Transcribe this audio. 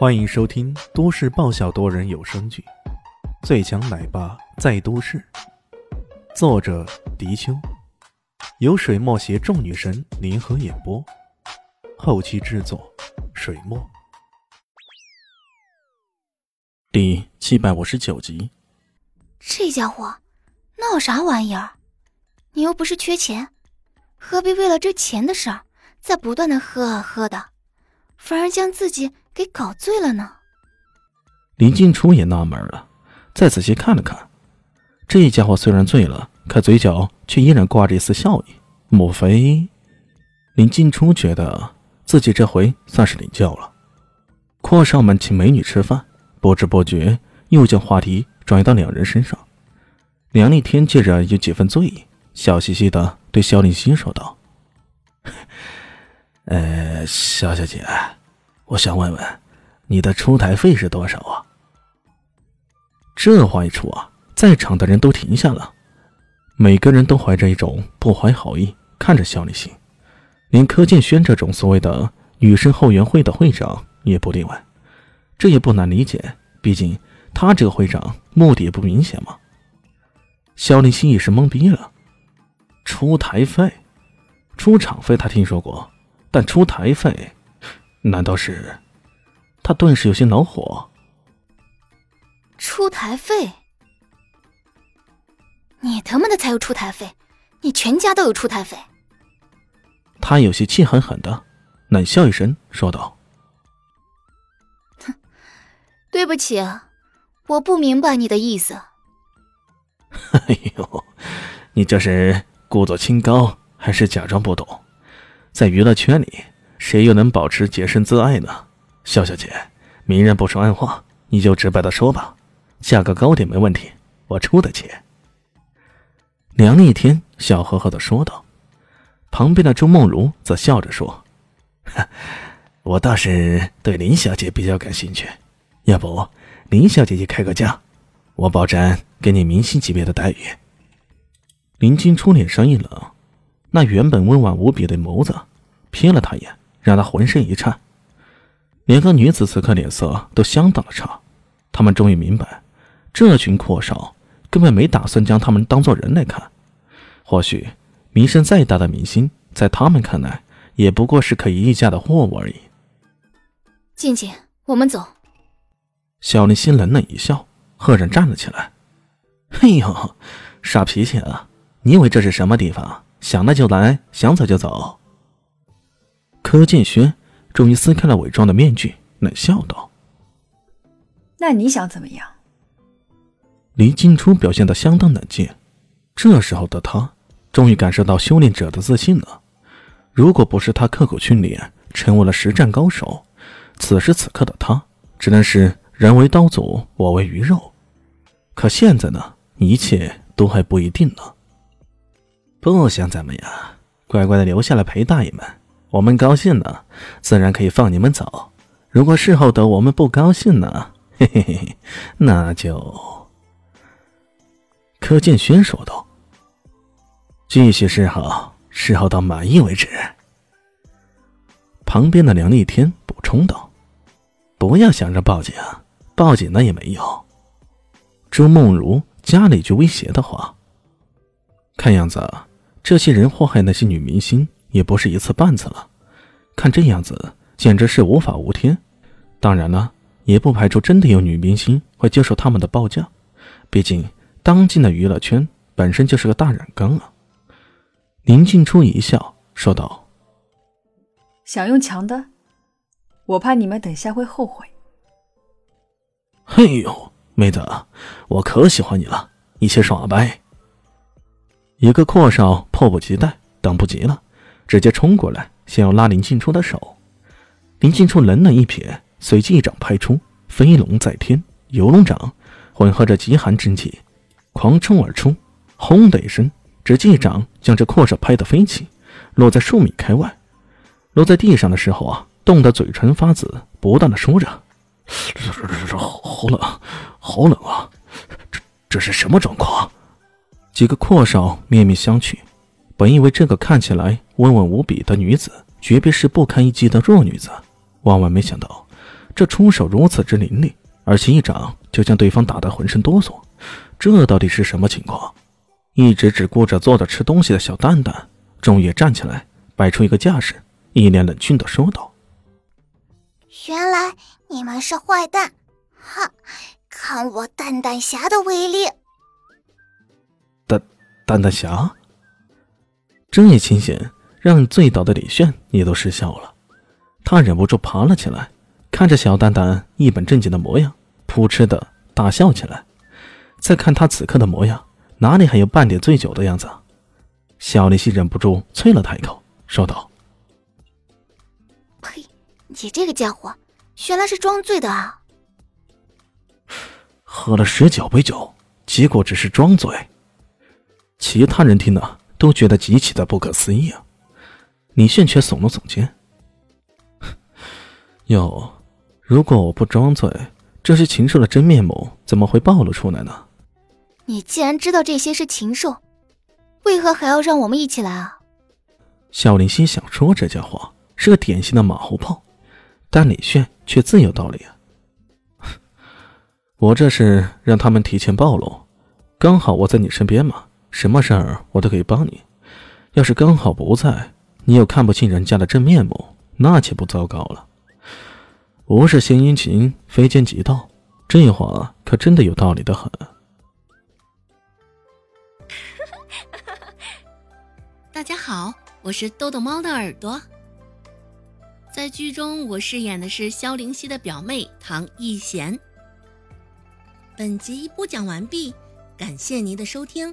欢迎收听都市爆笑多人有声剧《最强奶爸在都市》，作者：迪秋，由水墨携众女神联合演播，后期制作：水墨。第七百五十九集。这家伙闹啥玩意儿？你又不是缺钱，何必为了这钱的事儿，在不断的喝啊喝的，反而将自己给搞醉了呢？林静初也纳闷了，再仔细看了看，这家伙虽然醉了，可嘴角却依然挂着一丝笑意。莫非？林静初觉得自己这回算是领教了。阔少们请美女吃饭，不知不觉又将话题转移到两人身上。梁立天借着有几分醉意。笑嘻嘻的对肖令希说道：“呃，肖小姐，我想问问，你的出台费是多少啊？”这话一出啊，在场的人都停下了，每个人都怀着一种不怀好意看着肖立新，连柯建轩这种所谓的女生后援会的会长也不例外。这也不难理解，毕竟他这个会长目的也不明显嘛。肖立新一时懵逼了。出台费、出场费他听说过，但出台费，难道是？他顿时有些恼火。出台费？你他妈的才有出台费！你全家都有出台费！他有些气狠狠的冷笑一声，说道：“哼，对不起，我不明白你的意思。”哎呦，你这是？故作清高还是假装不懂？在娱乐圈里，谁又能保持洁身自爱呢？肖小姐，明人不说暗话，你就直白的说吧，价格高点没问题，我出得起。梁立天笑呵呵的说道，旁边的周梦如则笑着说：“我倒是对林小姐比较感兴趣，要不林小姐姐开个价，我保证给你明星级别的待遇。”林静初脸上一冷，那原本温婉无比的眸子瞥了他一眼，让他浑身一颤。两个女子此刻脸色都相当的差，他们终于明白，这群阔少根本没打算将他们当做人来看。或许名声再大的明星，在他们看来也不过是可以议价的货物而已。静静，我们走。小林心冷冷一笑，赫然站了起来。哎呦，傻脾气啊！你以为这是什么地方？想来就来，想走就走。柯建轩终于撕开了伪装的面具，冷笑道：“那你想怎么样？”黎静初表现的相当冷静，这时候的他终于感受到修炼者的自信了。如果不是他刻苦训练，成为了实战高手，此时此刻的他只能是人为刀俎，我为鱼肉。可现在呢，一切都还不一定呢。不想怎么样，乖乖的留下来陪大爷们。我们高兴了，自然可以放你们走。如果事后的我们不高兴呢？嘿嘿嘿，那就……柯建轩说道：“继续示好，示好到满意为止。”旁边的梁立天补充道：“不要想着报警，报警了也没用。”朱梦如加了一句威胁的话。看样子。这些人祸害那些女明星也不是一次半次了，看这样子简直是无法无天。当然了，也不排除真的有女明星会接受他们的报价，毕竟当今的娱乐圈本身就是个大染缸啊。林静初一笑说道：“想用强的，我怕你们等下会后悔。”嘿呦，妹子，我可喜欢你了，一起耍呗。一个阔少迫不及待，等不及了，直接冲过来，想要拉林静初的手。林静初冷冷一瞥，随即一掌拍出，飞龙在天，游龙掌混合着极寒之气，狂冲而出。轰的一声，直接一掌将这阔少拍得飞起，落在数米开外。落在地上的时候啊，冻得嘴唇发紫，不断的说着：“这这这好冷，好冷啊！这这是什么状况？”几个阔少面面相觑，本以为这个看起来温婉无比的女子，绝壁是不堪一击的弱女子，万万没想到，这出手如此之凌厉，而且一掌就将对方打得浑身哆嗦，这到底是什么情况？一直只顾着坐着吃东西的小蛋蛋，终于站起来，摆出一个架势，一脸冷峻的说道：“原来你们是坏蛋，哈！看我蛋蛋侠的威力！”蛋蛋蛋侠，这一清醒让醉倒的李炫也都失笑了，他忍不住爬了起来，看着小蛋蛋一本正经的模样，扑哧的大笑起来。再看他此刻的模样。哪里还有半点醉酒的样子？小林夕忍不住啐了他一口，说道：“呸！你这个家伙，原来是装醉的啊！喝了十九杯酒，结果只是装醉。”其他人听了都觉得极其的不可思议啊！李炫却耸了耸肩：“ 哟，如果我不装醉，这些禽兽的真面目怎么会暴露出来呢？”你既然知道这些是禽兽，为何还要让我们一起来啊？小林心想说这家伙是个典型的马后炮，但李炫却自有道理啊。我这是让他们提前暴露，刚好我在你身边嘛，什么事儿我都可以帮你。要是刚好不在，你又看不清人家的真面目，那岂不糟糕了？不是献殷勤，非奸即盗，这话可真的有道理的很。大家好，我是豆豆猫的耳朵。在剧中，我饰演的是萧灵溪的表妹唐艺贤。本集播讲完毕，感谢您的收听。